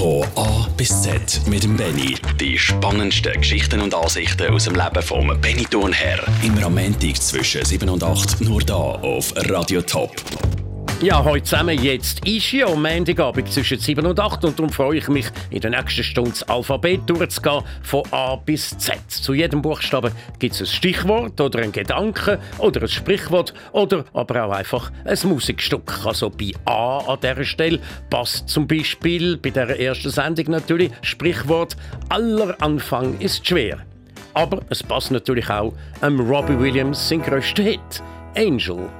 Von A bis Z mit dem Benny. Die spannendsten Geschichten und Ansichten aus dem Leben vom Benny Thurnherr. Am Montag zwischen 7 und 8 nur da auf Radio Top. Ja, heute zusammen. Jetzt ist ja Montagabend zwischen 7 und 8 und darum freue ich mich, in der nächsten Stunde das Alphabet durchzugehen, von A bis Z. Zu jedem Buchstaben gibt es ein Stichwort oder ein Gedanke oder ein Sprichwort oder aber auch einfach ein Musikstück. Also bei A an dieser Stelle passt zum Beispiel bei der ersten Sendung natürlich Sprichwort «Aller Anfang ist schwer». Aber es passt natürlich auch am Robbie Williams sein grösster Hit «Angel».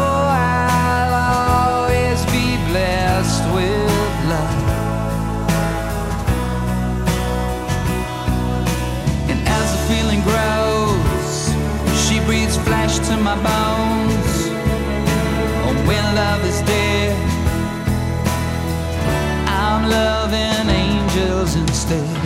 usted.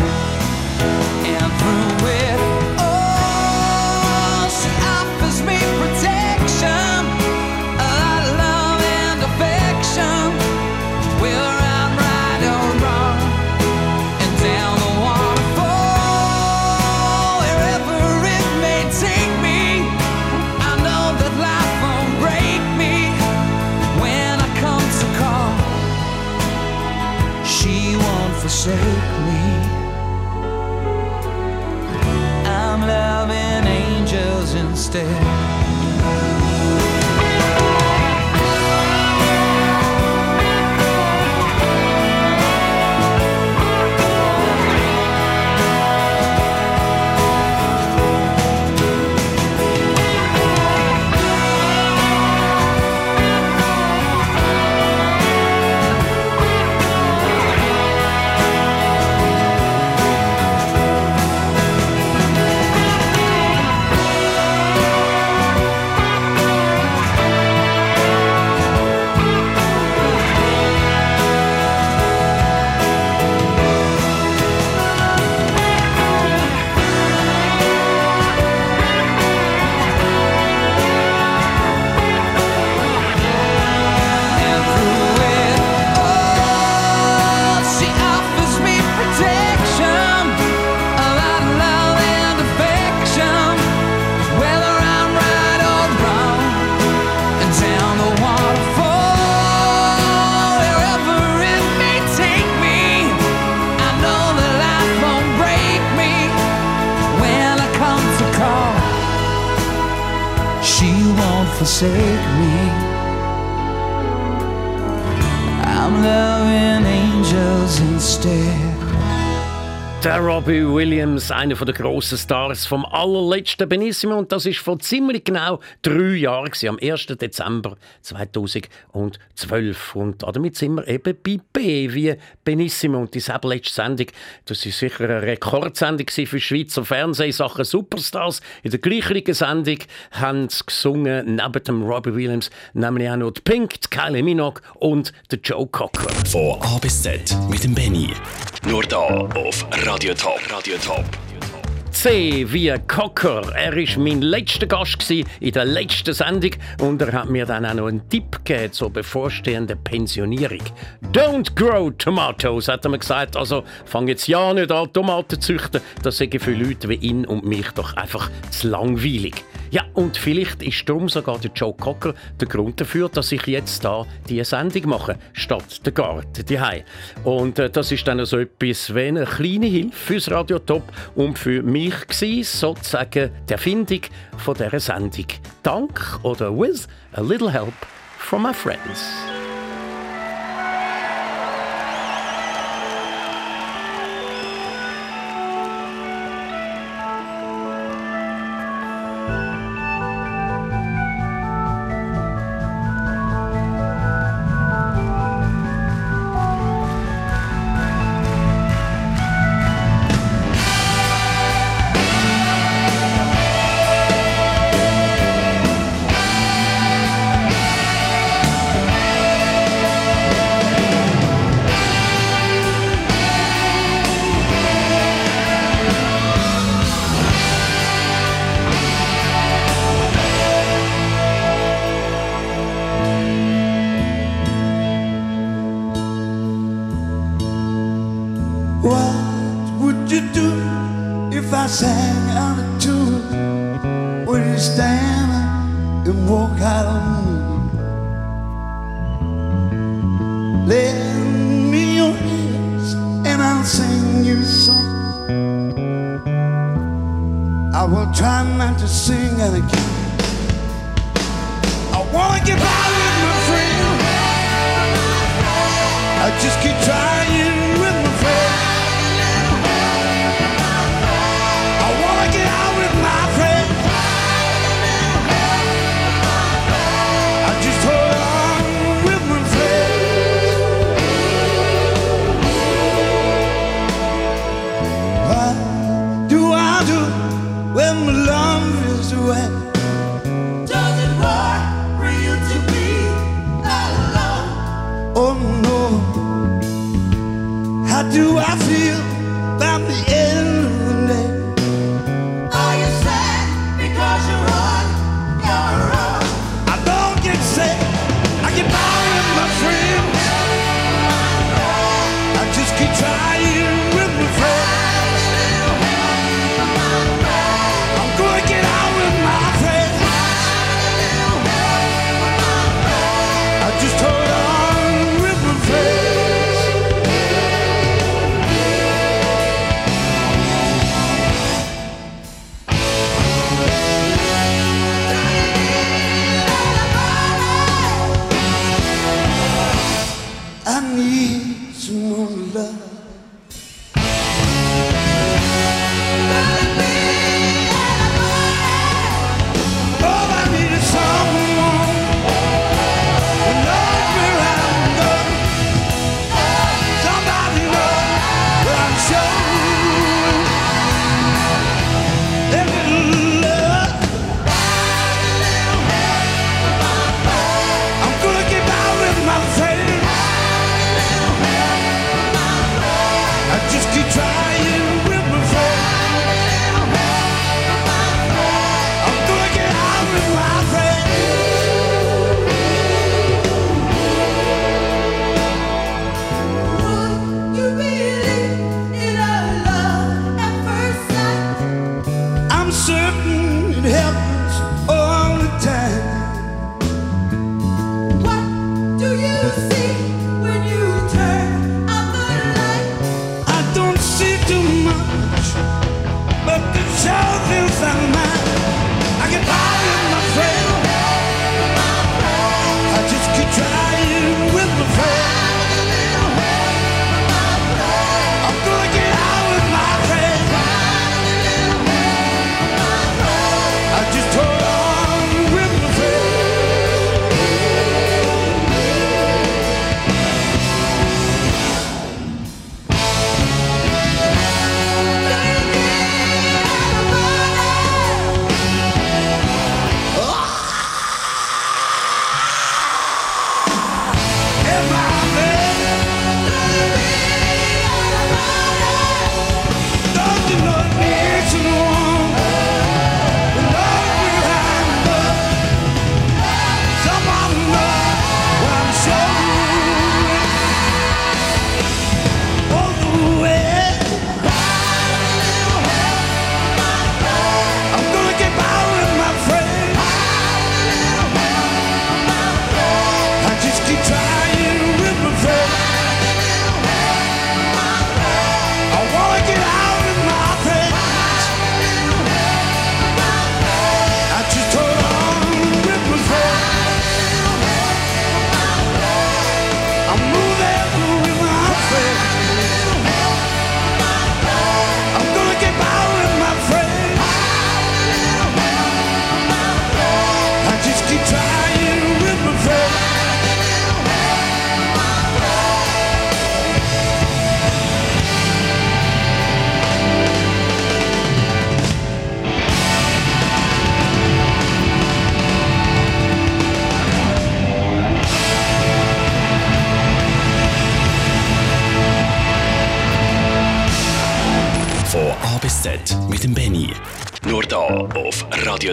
Instead. Williams, einer der grossen Stars vom allerletzten Benissimo. Und das ist vor ziemlich genau drei Jahren, am 1. Dezember 2012. Und damit sind wir eben bei B wie Benissimo. Und diese letzte Sendung, das war sicher eine Rekordsendung für Schweizer Fernsehen, Sachen Superstars. In der gleichen Sendung haben sie gesungen, neben dem Robbie Williams, nämlich auch noch die Pink, die Kylie Minogue und der Joe Cocker. Von A bis Z mit dem Benny. Nur da auf Radio Top. Radio Top. C wie Cocker. Er war mein letzter Gast in der letzten Sendung und er hat mir dann auch noch einen Tipp gegeben zur bevorstehenden Pensionierung. Don't grow tomatoes, hat er mir gesagt. Also fang jetzt ja nicht an, Tomaten zu züchten. Das sind für Leute wie ihn und mich doch einfach zu langweilig. Ja, und vielleicht ist darum sogar der Joe Cocker der Grund dafür, dass ich jetzt da die Sendung mache, statt der Garten die Und äh, das ist dann so etwas wie eine kleine Hilfe fürs Radio Top und für mich gewesen, sozusagen die Erfindung von dieser Sendung. Dank oder with a little help from my friends. You do if I sang out of tune? Would you stand and walk out on me? Lend me your ears and I'll sing you a song. I will try not to sing of key. I wanna get by with my friend. I just keep trying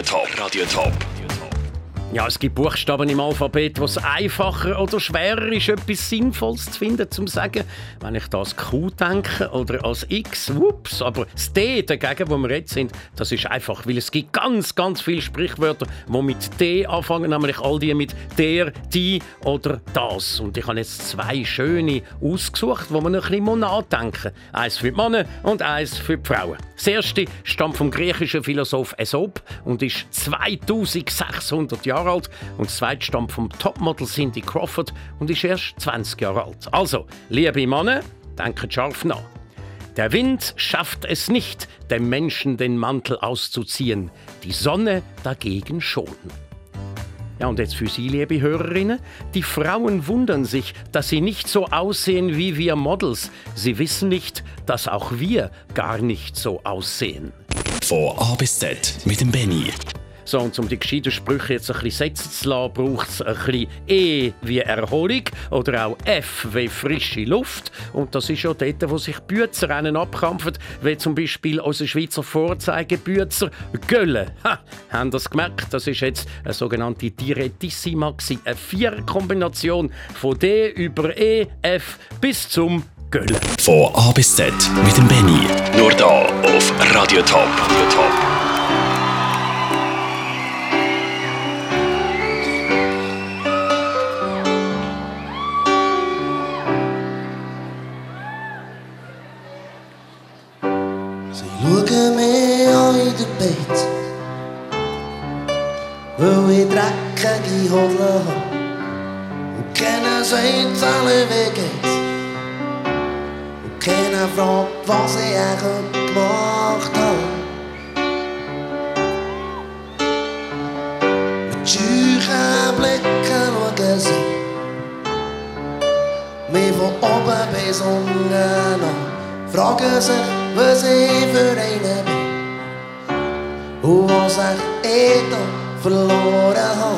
Top. Radio Top. Ja, es gibt Buchstaben im Alphabet, wo es einfacher oder schwerer ist, etwas Sinnvolles zu finden, zum sagen, wenn ich das Q denke oder als X, whoops, aber das D dagegen, wo wir jetzt sind, das ist einfach, weil es gibt ganz, ganz viele Sprichwörter, die mit D anfangen, nämlich all die mit der, die oder das. Und ich habe jetzt zwei schöne ausgesucht, wo man ein bisschen nachdenken. Eins für die Männer und eins für die Frauen. Das erste stammt vom griechischen Philosoph Aesop und ist 2600 Jahre alt. Und das zweite stammt vom Topmodel Cindy Crawford und ist erst 20 Jahre alt. Also, liebe Männer, denkt scharf nach. Der Wind schafft es nicht, dem Menschen den Mantel auszuziehen, die Sonne dagegen schon. Ja, und jetzt für Sie, liebe Hörerinnen. Die Frauen wundern sich, dass sie nicht so aussehen wie wir Models. Sie wissen nicht, dass auch wir gar nicht so aussehen. Von A bis Z mit dem Benny. So, und um die gescheiten Sprüche jetzt ein bisschen setzen zu lassen, braucht es ein bisschen E wie Erholung oder auch F wie frische Luft. Und das ist ja dort, wo sich Büzerrennen abkrampfen, wie zum Beispiel unser Schweizer Vorzeigebüzer Gölle. Ha, haben das gemerkt? Das ist jetzt eine sogenannte Direttissima, gewesen. eine Viererkombination von D über E, F bis zum Gölle. Von A bis Z mit dem Benny. Nur da auf Radio Top. Radio Top. An in der Bett, weil ich dreckige Hosen habe. Und keiner sagt alle, wie geht's. Und keiner fragt, was ich eigentlich gemacht habe. Mit scheuchen Blicken schauen sie mich von oben bis unten an. Fragen sich, was ich was ich eh da verloren habe.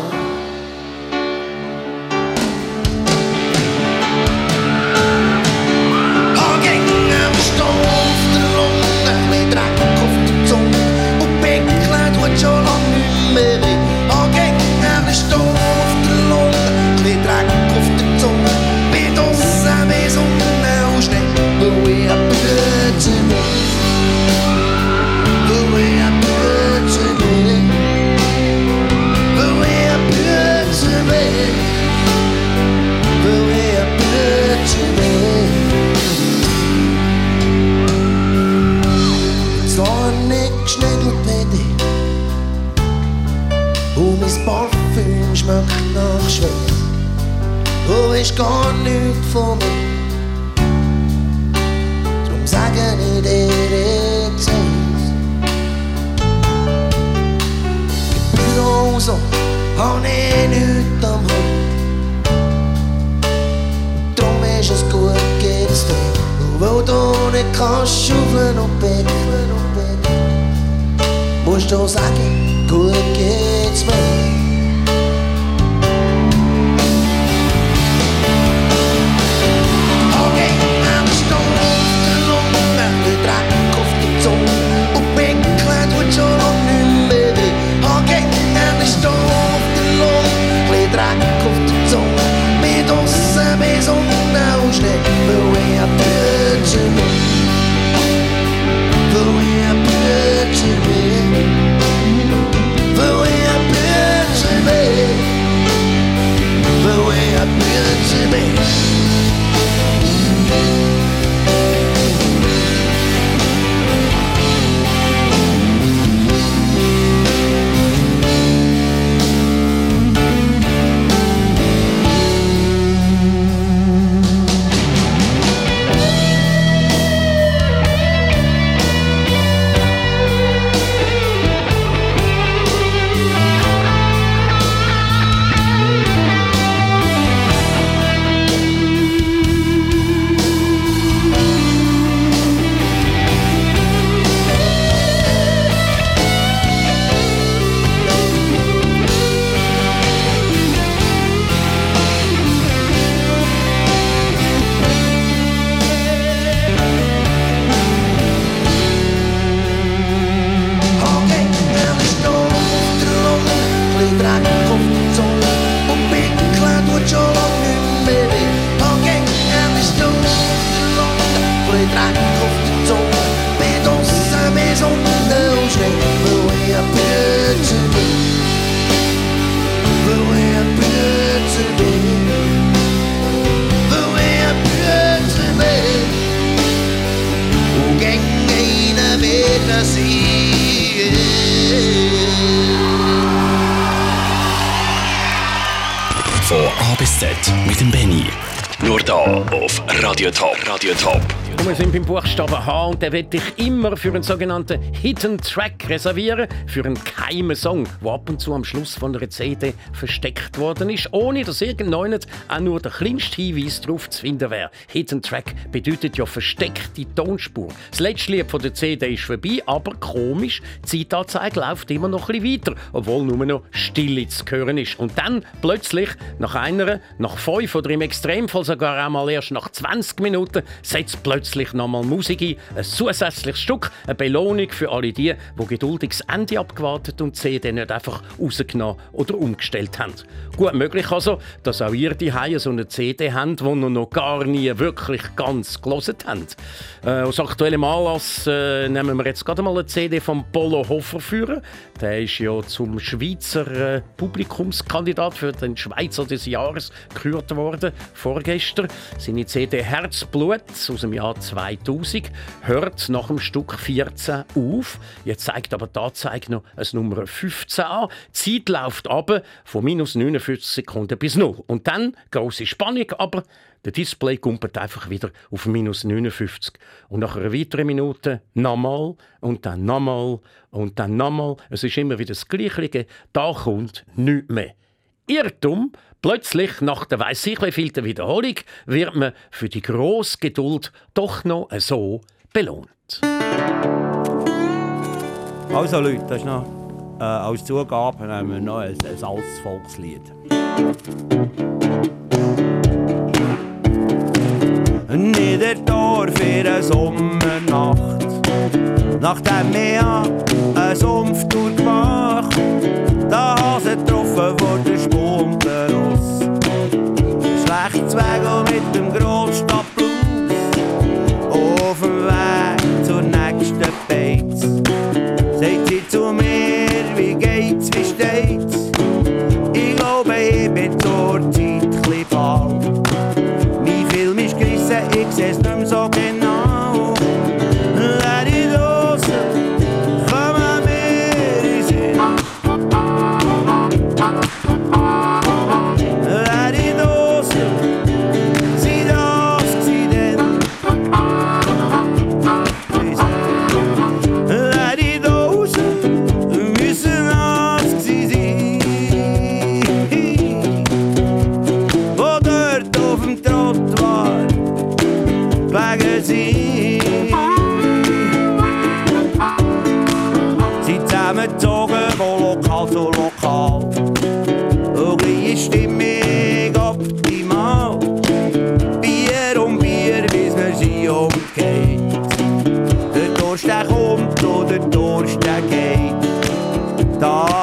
Gar nichts von mir. Drum sage ich dir jetzt eins. Im Büro so hab ich nichts am Hut. Drum ist es gut, geht's dir. Und weil du nicht kannst schaufeln und betteln, musst du sagen, gut geht's auf Radio Top. Radio Top. Wir sind beim Buchstaben H und den will ich immer für einen sogenannten Hidden Track reservieren, für einen geheimen Song, der ab und zu am Schluss von einer CD versteckt worden ist, ohne dass irgendjemand auch nur der kleinste Hinweis darauf zu finden wäre. Hidden Track bedeutet ja versteckte Tonspur. Das letzte Lied von der CD ist vorbei, aber komisch, die Zeitanzeige läuft immer noch ein bisschen weiter, obwohl nur noch Stille zu hören ist. Und dann plötzlich, nach einer, nach fünf oder im Extremfall sogar einmal erst nach 20 Minuten, setzt plötzlich nochmal Musik ein, ein zusätzliches Stück, eine Belohnung für alle die, die geduldig das Ende abgewartet und die CD nicht einfach rausgenommen oder umgestellt haben. Gut möglich also, dass auch ihr die so eine CD habt, die ihr noch gar nie wirklich ganz gelesen habt. Äh, aus aktuellem Anlass äh, nehmen wir jetzt gerade mal eine CD von Polo Hofer führen. Der ist ja zum Schweizer äh, Publikumskandidat für den Schweizer des Jahres gekürt worden, vorgestern. Seine CD Herzblut aus dem Jahr 2000 hört nach dem Stück 14 auf. Jetzt zeigt aber die Anzeige noch ein Nummer 15 an. Die Zeit läuft ab von minus 49 Sekunden bis 0. Und dann große Spannung, aber der Display kumpelt einfach wieder auf minus 59. Und nach einer weiteren Minute nochmal und dann nochmal und dann nochmal. Es ist immer wieder das Gleiche. Da kommt nichts mehr. Irrtum, plötzlich nach der weiss ich wievielten Wiederholung wird man für die grosse Geduld doch noch so belohnt. Also Leute, das ist noch äh, als Zugabe nehmen wir noch ein, ein altes Volkslied. Niederdorf in einer Sommernacht, nachdem wir eine Sumpftour gemacht, da Hase getroffen Weg mit dem Grossstadtblues,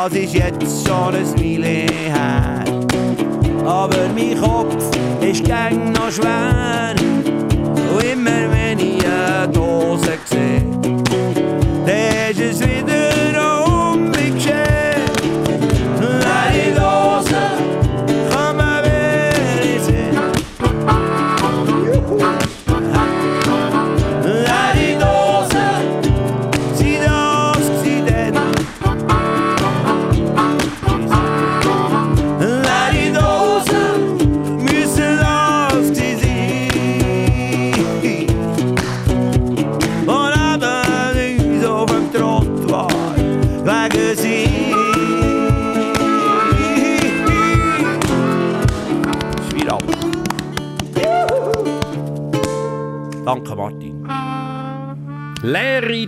Das ist jetzt schon ein Weile her. Aber mein Kopf ist gang noch schwer. Und immer wenn ich eine Dose sehe,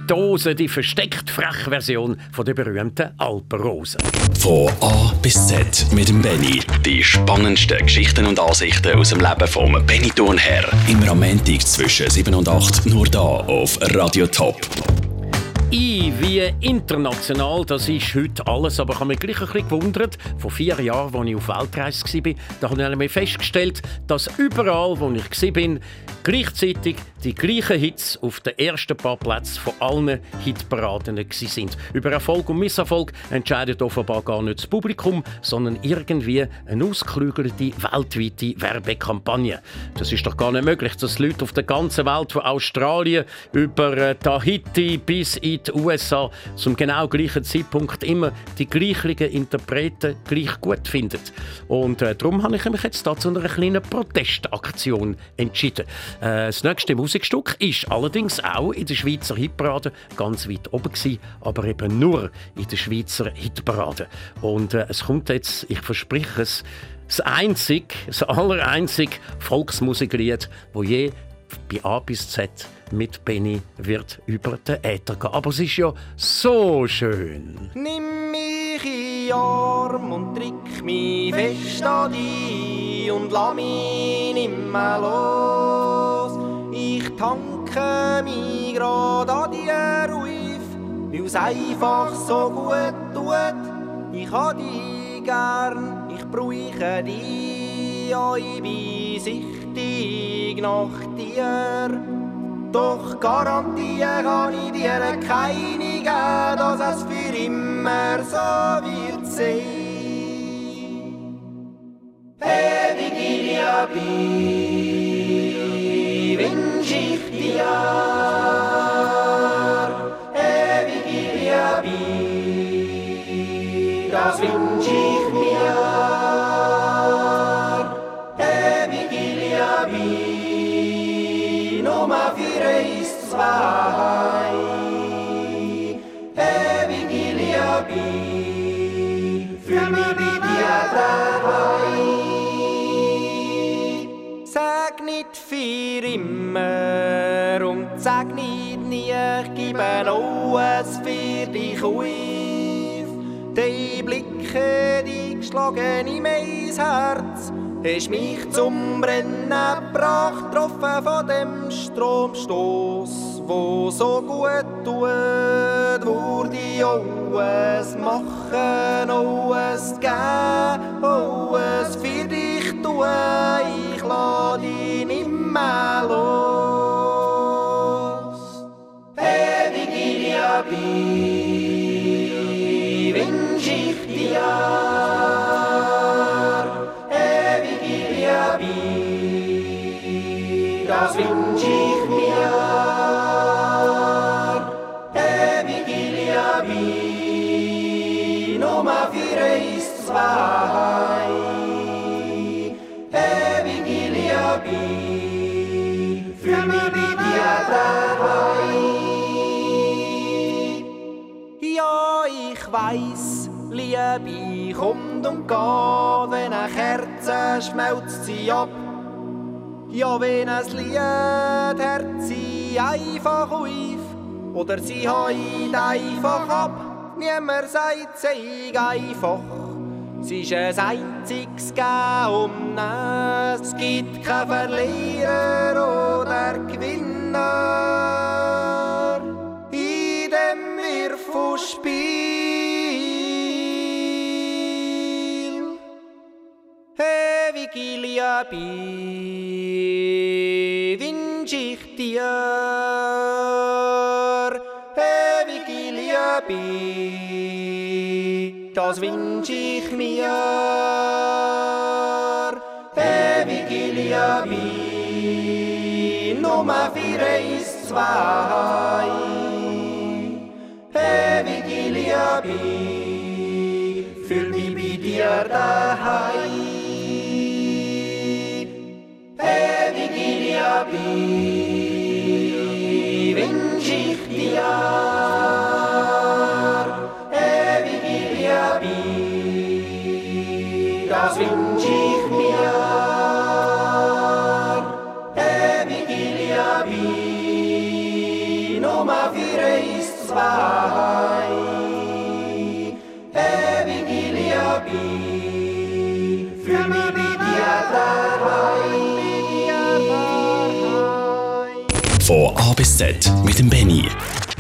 Dose, die versteckt freche Version von der berühmten Alpenrose. Von A bis Z mit dem Benny. Die spannendsten Geschichten und Ansichten aus dem Leben vom Benny Thurnherr. Immer am Montag zwischen 7 und 8 nur da auf Radio Top. I wie international, das ist heute alles. Aber ich habe mich gleich ein bisschen gewundert, vor vier Jahren, als ich auf Weltreise war, da habe ich festgestellt, dass überall, wo ich war, gleichzeitig die gleichen Hits auf den ersten paar Plätzen von allen Hitparaden sind. Über Erfolg und Misserfolg entscheidet offenbar gar nicht das Publikum, sondern irgendwie eine ausgeklügelte weltweite Werbekampagne. Das ist doch gar nicht möglich, dass Leute auf der ganzen Welt, von Australien über äh, Tahiti bis in die USA, zum genau gleichen Zeitpunkt immer die gleichen Interpreten gleich gut finden. Und äh, darum habe ich mich jetzt da zu einer kleinen Protestaktion entschieden. Äh, das nächste Musikstück ist allerdings auch in der Schweizer Hitparade ganz weit oben gewesen, aber eben nur in der Schweizer Hitparade. Und äh, es kommt jetzt, ich verspreche es, das einzig, das allereinzig Volksmusiklied, wo je bei A bis Z mit Benny wird über den Äther gehen. Aber es ist ja so schön. Nimm mich in Arm und drück mich fest an dich und lass mich nimmer los. Ich tanke mich grad an dir auf, weil's einfach so gut tut. Ich hab dich gern, ich brauche dich, ja, ich bin süchtig nach dir. Doch garantieren kann ich dir keine geben, dass es für immer so wird sein. Ewige Liebe ich dir. Ewige Liebe, das wünsch ich mir. Ewige Liebe, Nummer für uns zwei. Ewige Liebe, fühl mich bei dir daheim. Sag nicht für immer sag nicht nie, ich gebe alles für dich auf. Die Blicke, die geschlagen in mein Herz, hast mich zum Brennen gebracht, getroffen von dem Stromstoß, wo so gut tut, wurde ich alles machen, alles geben, alles für dich tun, ich lass dich nimmer los. Ewige Liebe wünsch ich dir. Ewige Liebe, das wünsch ich mir. Ewige Liebe, Nummer für uns zwei. Ewige Liebe, fühl mich bei dir daheim. Weiss, Liebe kommt und geht, wenn eine Kerze schmelzt sie ab. Ja, wenn ein Lied hört sie einfach auf oder sie heut einfach ab. Niemand sagt, sei einfach. Es ist ein einziges Gehen um Nein. Es gibt kein Verlierer oder Gewinner. In dem Wirrfußspiel. Ewige Liebe wünsch ich dir. Ewige Liebe, das wünsch ich mir. Ewige Liebe, Nummer für uns zwei. Ewige Liebe, fühl mich bei dir daheim. Ewige Liebe, wünsch Z mit dem Benny.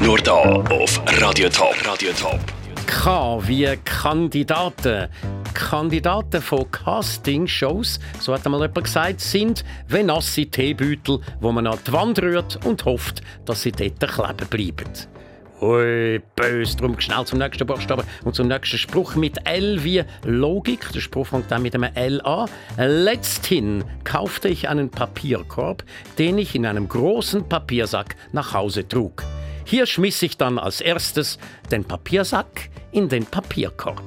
Nur da auf Radio Top. Radio Top. K wie Kandidaten. Kandidaten von Castingshows, so hat einmal jemand gesagt, sind wie nasse Teebeutel, wo man an die Wand rührt und hofft, dass sie dort kleben bleiben. Ui, böse. Darum schnell zum nächsten Buchstaben und zum nächsten Spruch mit L wie Logik. Der Spruch fängt dann mit einem L an. Letzthin kaufte ich einen Papierkorb, den ich in einem großen Papiersack nach Hause trug. Hier schmiss ich dann als erstes den Papiersack in den Papierkorb.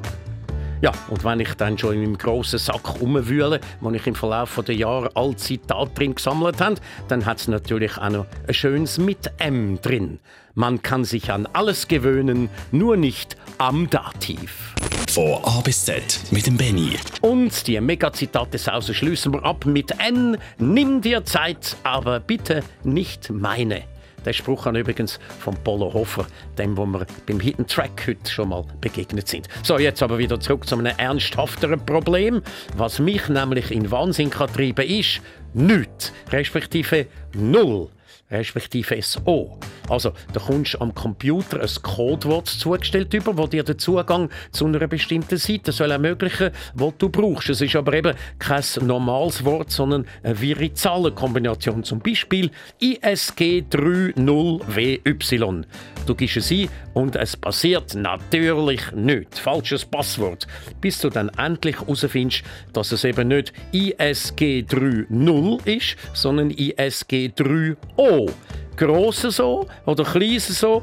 Ja, und wenn ich dann schon in meinem grossen Sack rumwühle, wo ich im Verlauf der Jahre all Zitate drin gesammelt habe, dann hat es natürlich auch noch ein schönes mit M drin. Man kann sich an alles gewöhnen, nur nicht am Dativ. Von A bis Z mit dem Benny. Und die Megazitate-Sause schließen wir ab mit N. Nimm dir Zeit, aber bitte nicht meine. Der Spruch kann übrigens von Polo Hofer, dem, wo wir beim Hidden Track heute schon mal begegnet sind. So, jetzt aber wieder zurück zu einem ernsthafteren Problem. Was mich nämlich in Wahnsinn kann ist nichts, respektive null respektive SO. Also, da kommst am Computer ein Codewort zugestellt über, das dir den Zugang zu einer bestimmten Seite soll ermöglichen, was du brauchst. Es ist aber eben kein normales Wort, sondern eine wirre Zahlenkombination. Zum Beispiel ISG30WY. Du gibst es ein und es passiert natürlich nichts. Falsches Passwort. Bis du dann endlich herausfindest, dass es eben nicht ISG30 ist, sondern ISG3O. Grosses so oder kleines so.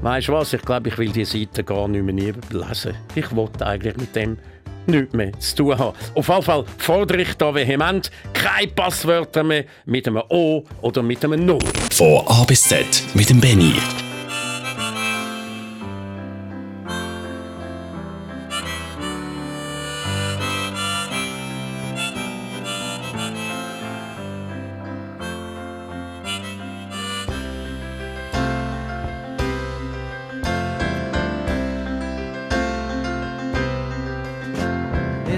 Weißt du was? Ich glaube, ich will die Seite gar nicht mehr lesen. Ich wollte eigentlich mit dem nichts mehr zu tun haben. Auf jeden Fall fordere ich da vehement keine Passwörter mehr mit einem O oder mit einem Null. Von A bis Z mit dem Benny.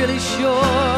Really sure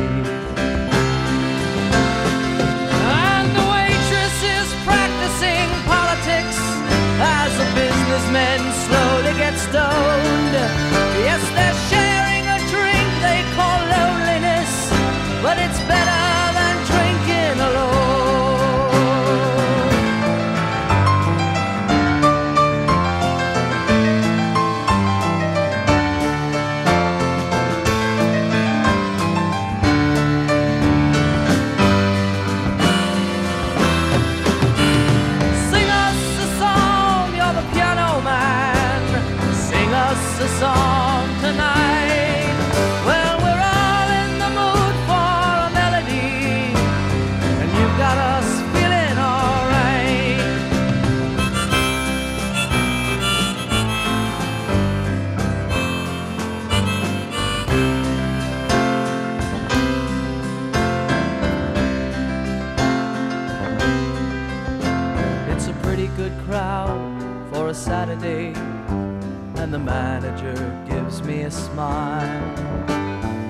Smile.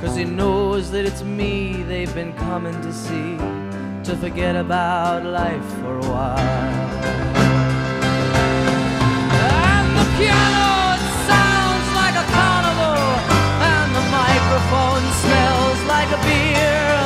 Cause he knows that it's me they've been coming to see to forget about life for a while. And the piano it sounds like a carnival, and the microphone smells like a beer.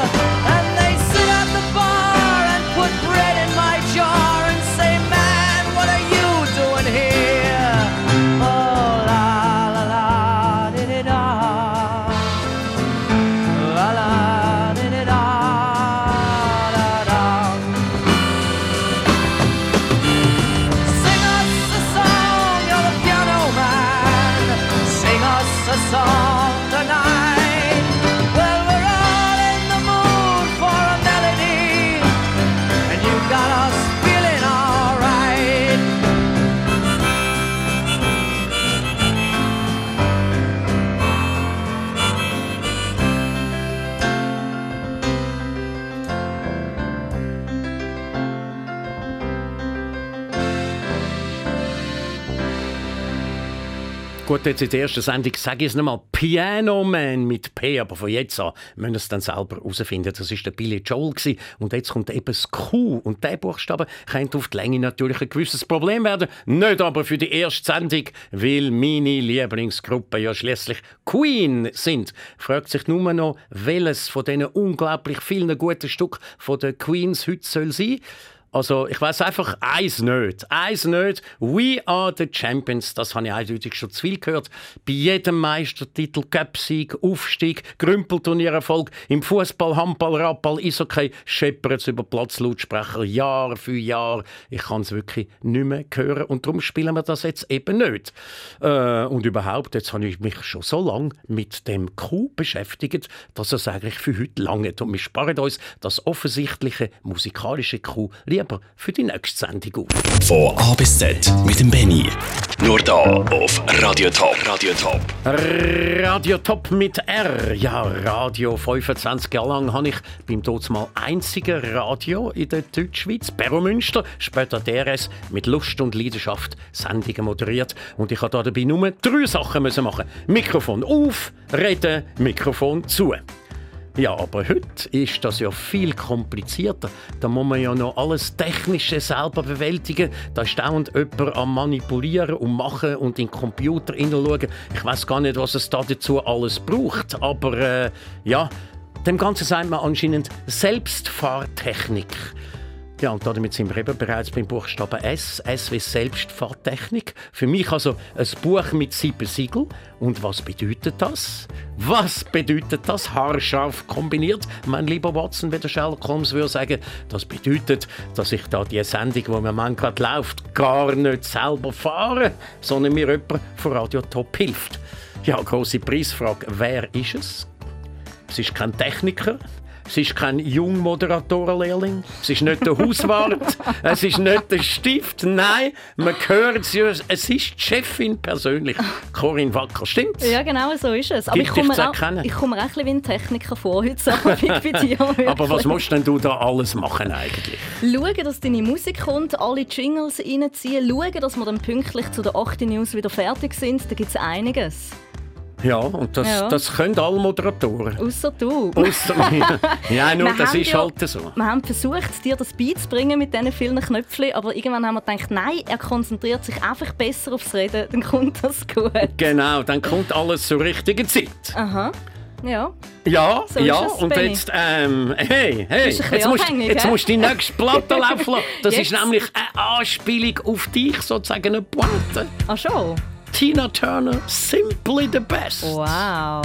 Gut, jetzt in der ersten Sendung sage ich es nochmal. Piano Man mit P, aber von jetzt an müssen wir es dann selber herausfinden. Das war der Billy Joel. Gewesen. Und jetzt kommt eben das Q. Und der Buchstabe könnte auf die Länge natürlich ein gewisses Problem werden. Nicht aber für die erste Sendung, weil meine Lieblingsgruppe ja schließlich Queen sind. Fragt sich nur noch, welches von diesen unglaublich vielen guten Stück von den Queens heute soll sein also, ich weiß einfach eins nicht. Eins nicht. We are the Champions. Das habe ich eindeutig schon zu viel gehört. Bei jedem Meistertitel, Cupsieg, Aufstieg, Grümpelturniererfolg, im Fußball, Handball, Radball, Eishockey, scheppert es über Platzlautsprecher Jahr für Jahr. Ich kann es wirklich nicht mehr hören. Und darum spielen wir das jetzt eben nicht. Äh, und überhaupt, jetzt habe ich mich schon so lange mit dem Q beschäftigt, dass es eigentlich für heute lange Und wir sparen uns das offensichtliche musikalische Q lieber für die nächste Sendung auf. Von A bis Z mit dem Benny. Nur da auf Radio Top. Radio Top. Radio Top mit R. Ja, Radio 25 Jahre lang habe ich beim mal einzigen Radio in der Deutschschweiz, Perro Münster, später DRS, mit Lust und Leidenschaft Sendungen moderiert. Und ich habe dabei nur drei Sachen müssen machen. Mikrofon auf, reden, Mikrofon zu. Ja, aber heute ist das ja viel komplizierter. Da muss man ja noch alles Technische selber bewältigen. Da ist dauernd jemand am Manipulieren und Machen und in den Computer hineinschauen. Ich weiß gar nicht, was es da dazu alles braucht. Aber äh, ja, dem Ganzen sagt man anscheinend Selbstfahrtechnik. Ja, und damit sind wir eben bereits beim Buchstaben S. S wie Selbstfahrtechnik. Für mich also ein Buch mit sieben Siegeln. Und was bedeutet das? Was bedeutet das? Haarscharf kombiniert. Mein lieber Watson, wie der Sherlock Holmes würde sagen, das bedeutet, dass ich da die Sendung, die mir man gerade läuft, gar nicht selber fahre, sondern mir jemand von Radio Top hilft. Ja, große Preisfrage. Wer ist es? Es ist kein Techniker. Es ist kein Jungmoderatorenlehrling. Es ist nicht der Hauswart. es ist nicht der Stift. Nein, man hört ja. Es ist die Chefin persönlich. Corinne Wacker, stimmt's? Ja, genau so ist es. Aber ich Gibt komme, auch, erkennen? ich komme bisschen wie ein Techniker vor heute Abend bei dir. wirklich. Aber was musst denn du da alles machen eigentlich? Schauen, dass deine Musik kommt, alle Jingles reinziehen, schauen, dass wir dann pünktlich zu der 8. News wieder fertig sind. Da gibt es einiges. Ja, und das, Ja. das können alle Moderatoren. Außer du. Ausser ja, nur Wir das ist ja- halt so. Wir haben versucht, dir das beizubringen mit diesen vielen Knöpfchen, aber irgendwann haben wir gedacht, nein, er konzentriert sich einfach besser aufs Reden, dann kommt das gut. Genau, dann kommt alles zur richtigen Zeit. Aha. Ja. Ja, So ja, es, und jetzt, ähm, hey, hey, jetzt musst, jetzt musst du die nächste Platte laufen lassen. Das ist nämlich eine Anspielung auf dich, sozusagen eine Pointe. Ach schon? Tina Turner, Simply the Best. Wow.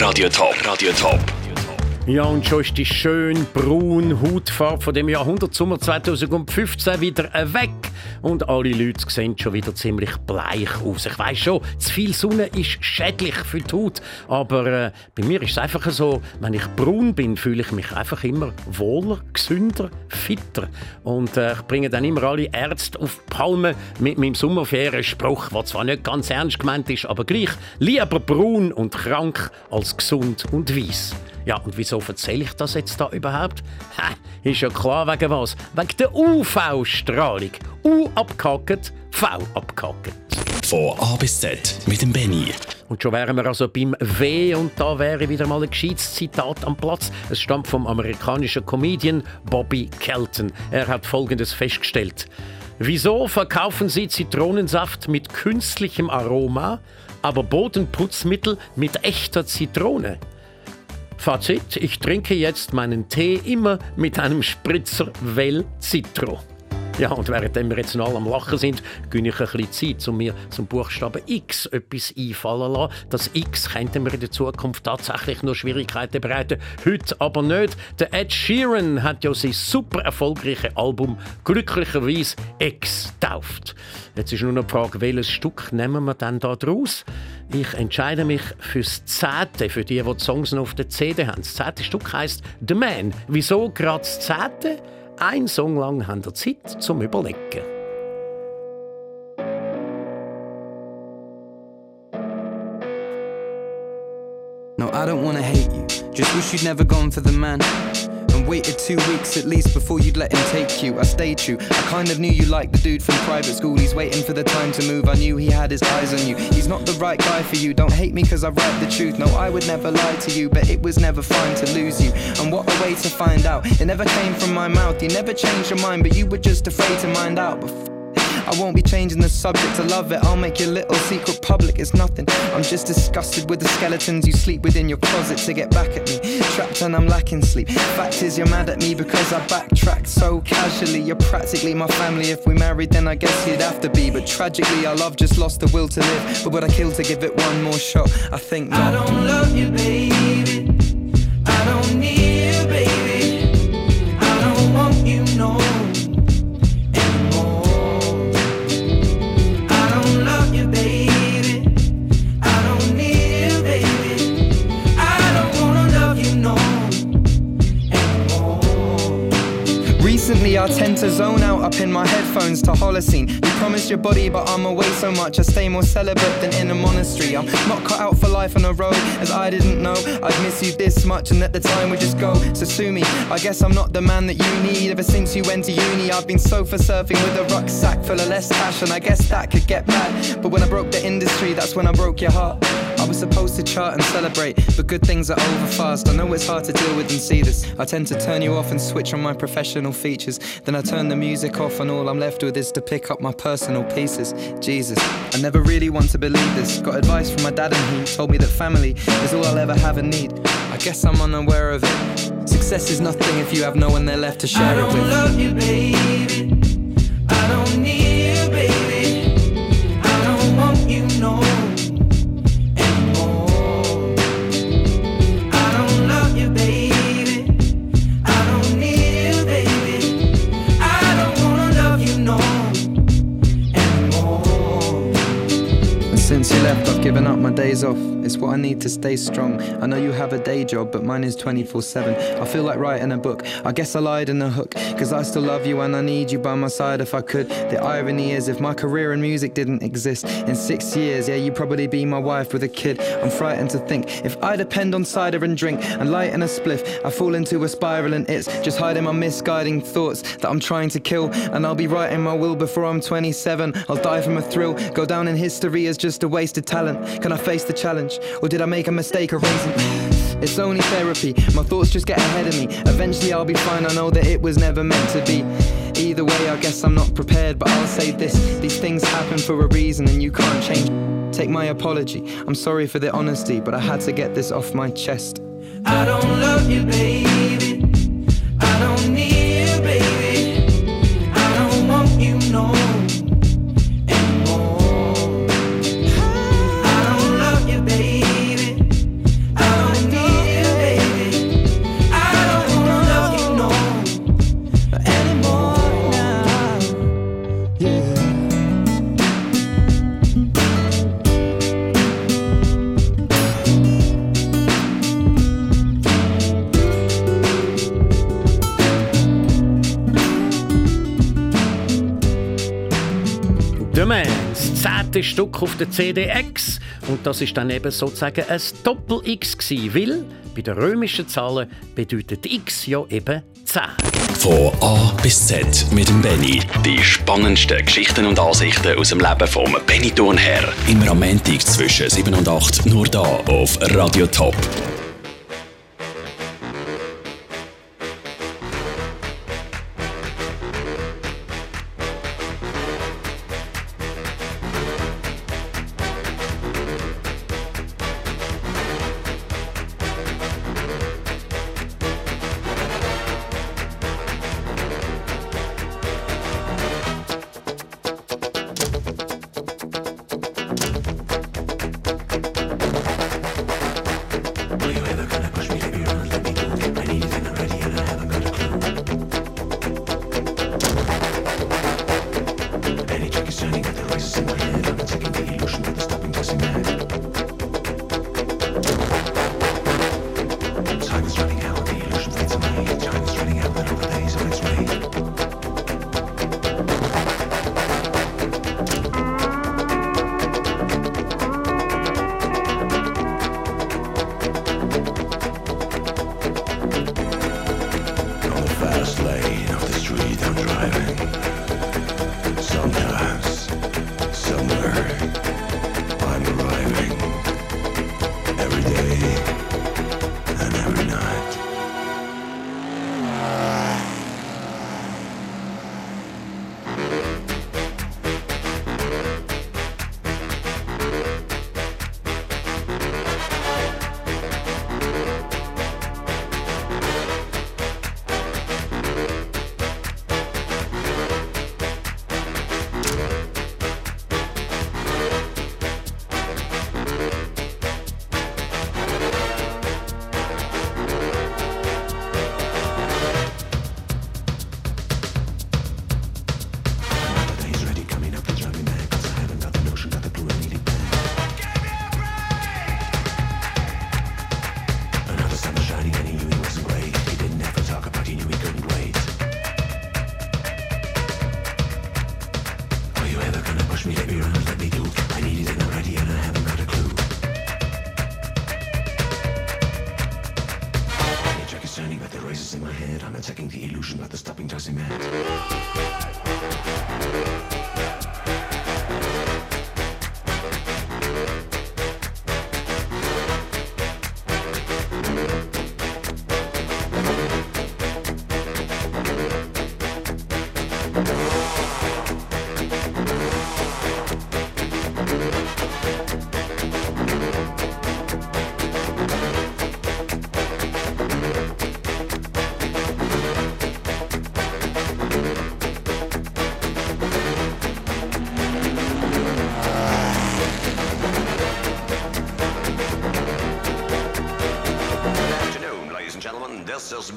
Radio Top. Radio Top. Ja, und schon ist die schön braune Hautfarbe von dem Jahrhundert Sommer 2015 wieder weg. Und alle Leute sehen schon wieder ziemlich bleich aus. Ich weiß schon, zu viel Sonne ist schädlich für die Haut. Aber äh, bei mir ist es einfach so, wenn ich braun bin, fühle ich mich einfach immer wohler, gesünder, fitter. Und äh, ich bringe dann immer alle Ärzte auf die Palme mit meinem Sommerferienspruch, der zwar nicht ganz ernst gemeint ist, aber gleich lieber braun und krank als gesund und weiss. Ja, und wieso erzähle ich das jetzt da überhaupt? Ha, ist ja klar wegen was. Wegen der UV-Strahlung. U abgehackt, V abgehackt. Von A bis Z mit dem Benny. Und schon wären wir also beim W und da wäre wieder mal ein gescheites Zitat am Platz. Es stammt vom amerikanischen Comedian Bobby Kelton. Er hat Folgendes festgestellt. Wieso verkaufen Sie Zitronensaft mit künstlichem Aroma, aber Bodenputzmittel mit echter Zitrone? Fazit, ich trinke jetzt meinen Tee immer mit einem Spritzer Well Citro. Ja, und während wir jetzt noch alle am Lachen sind, gönne ich ein bisschen Zeit, um mir zum Buchstaben X etwas einfallen zu lassen. Das X könnte mir in der Zukunft tatsächlich noch Schwierigkeiten bereiten. Heute aber nicht. Der Ed Sheeran hat ja sein super erfolgreiches Album glücklicherweise X getauft. Jetzt ist nur noch die Frage, welches Stück nehmen wir denn da draus? Ich entscheide mich fürs Zehnte, für die, die die Songs noch auf der CD haben. Das zehnte Stück heisst «The Man». Wieso gerade das Zehnte? Ein Song lang haben wir Zeit zum Überlegen. No, I don't wanna hate you. Just wish you'd never gone for the man. And waited two weeks at least before you'd let him take you. I stayed true. I kind of knew you liked the dude from private school. He's waiting for the time to move. I knew he had his eyes on you. He's not the right guy for you. Don't hate me cause I write the truth. No, I would never lie to you, but it was never fine to lose you. And what a way to find out. It never came from my mouth. You never changed your mind, but you were just afraid to mind out. But I won't be changing the subject to love it. I'll make your little secret public. It's nothing. I'm just disgusted with the skeletons you sleep within your closet to get back at me. Trapped and I'm lacking sleep. Fact is, you're mad at me because I backtracked so casually. You're practically my family. If we married, then I guess you'd have to be. But tragically, our love just lost the will to live. But would I kill to give it one more shot? I think not. I don't love you, baby. Holocene. You promised your body, but I'm away so much. I stay more celibate than in a monastery. I'm not cut out for life on a road, as I didn't know I'd miss you this much, and at the time would just go. So sue me. I guess I'm not the man that you need. Ever since you went to uni, I've been sofa surfing with a rucksack full of less cash, and I guess that could get bad. But when I broke the industry, that's when I broke your heart. I was supposed to chart and celebrate, but good things are over fast. I know it's hard to deal with and see this. I tend to turn you off and switch on my professional features. Then I turn the music off, and all I'm left with is to pick up my personal pieces. Jesus, I never really want to believe this. Got advice from my dad, and he told me that family is all I'll ever have and need. I guess I'm unaware of it. Success is nothing if you have no one there left to share it don't with. love you, baby. I don't been my days off. It's what I need to stay strong. I know you have a day job, but mine is 24 7. I feel like writing a book. I guess I lied in the hook, cause I still love you and I need you by my side if I could. The irony is, if my career in music didn't exist in six years, yeah, you'd probably be my wife with a kid. I'm frightened to think if I depend on cider and drink and light and a spliff, I fall into a spiral and it's just hiding my misguiding thoughts that I'm trying to kill. And I'll be writing my will before I'm 27. I'll die from a thrill, go down in history as just a wasted talent. Can I face the challenge? Or did I make a mistake erasing? It's only therapy, my thoughts just get ahead of me. Eventually I'll be fine, I know that it was never meant to be. Either way, I guess I'm not prepared, but I'll say this these things happen for a reason and you can't change. Take my apology, I'm sorry for the honesty, but I had to get this off my chest. I don't love you, baby. 20 Stück auf der CDX. Und das ist dann eben sozusagen ein Doppel-X, weil bei den römischen Zahlen bedeutet X ja eben 10. Von A bis Z mit dem Benny. Die spannendsten Geschichten und Ansichten aus dem Leben vom Benny Thurnherr. Im Romantik zwischen 7 und 8 nur da auf Radio Top.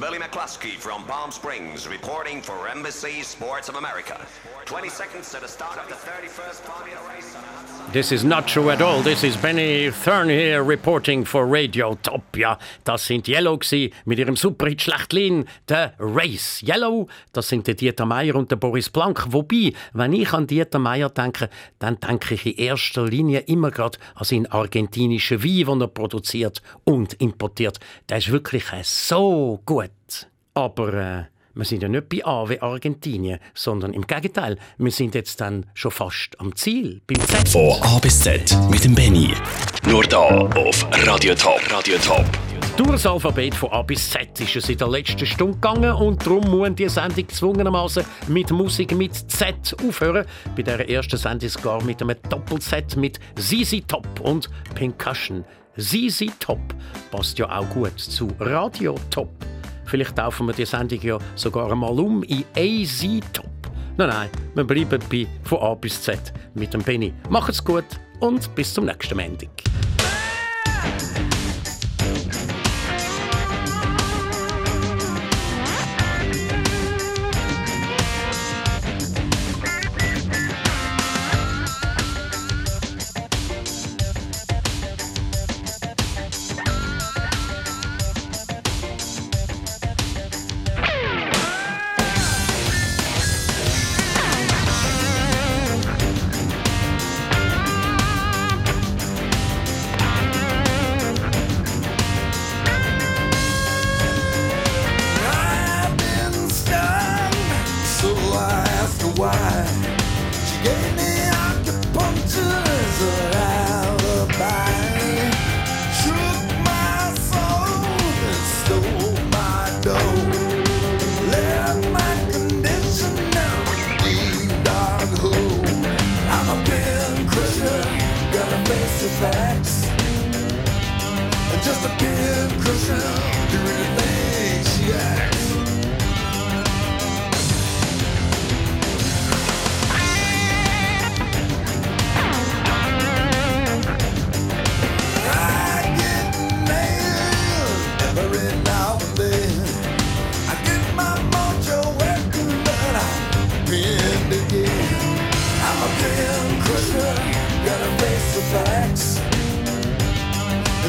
Billy McCluskey from Palm Springs reporting for Embassy Sports of America. 20 seconds to the start of the 31st Formula race. This is not true at all. This is Benny Thurn here reporting for Radio Top. Ja, das sind Yellow gsi mit ihrem super Hit Schlechtlin, der Race. Yellow, das sind der Dieter Meier und der Boris Blank. Wobei, wenn ich an Dieter Meier denke, dann denke ich in erster Linie immer gerade an seinen argentinischen Wein, den er produziert und importiert. Der ist wirklich so gut. Aber äh, wir sind ja nicht bei A wie Argentinien, sondern im Gegenteil, wir sind jetzt dann schon fast am Ziel, beim Z. Von A bis Z mit dem Benny. Nur da auf Radio Top. Radio Top. Durch das Alphabet von A bis Z ist es in der letzten Stunde gegangen und darum muss die Sendung gezwungenermaßen mit Musik mit Z aufhören. Bei der ersten Sendung sogar mit einem Doppel-Z mit ZZ Top und Pincushion. ZZ Top passt ja auch gut zu Radio Top. Vielleicht taufen wir die Sendung ja sogar einmal um in AZ Top. Nein, nein, wir bleiben bei von A bis Z mit dem Benny. Macht's gut und bis zum nächsten Montag. And just a pin cushion Do anything she acts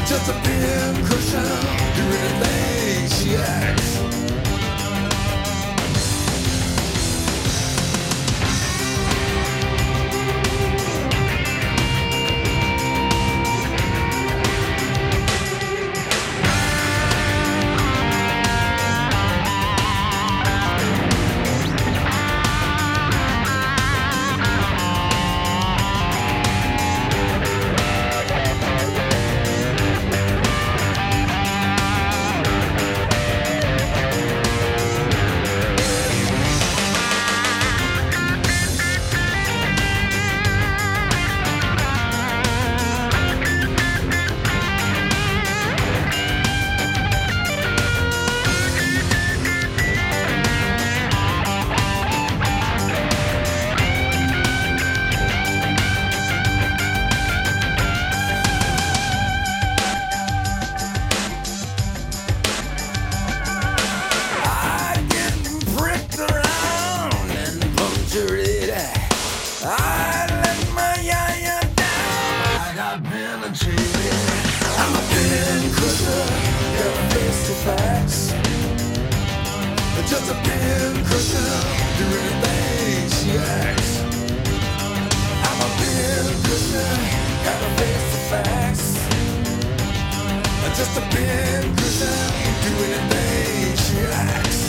just a pin cushion. Do anything she asks. Facts. Just a pin crusher, doing the things she acts. I'm a pin crusher, gotta face the facts. Just a pin cushion, doing the things she acts.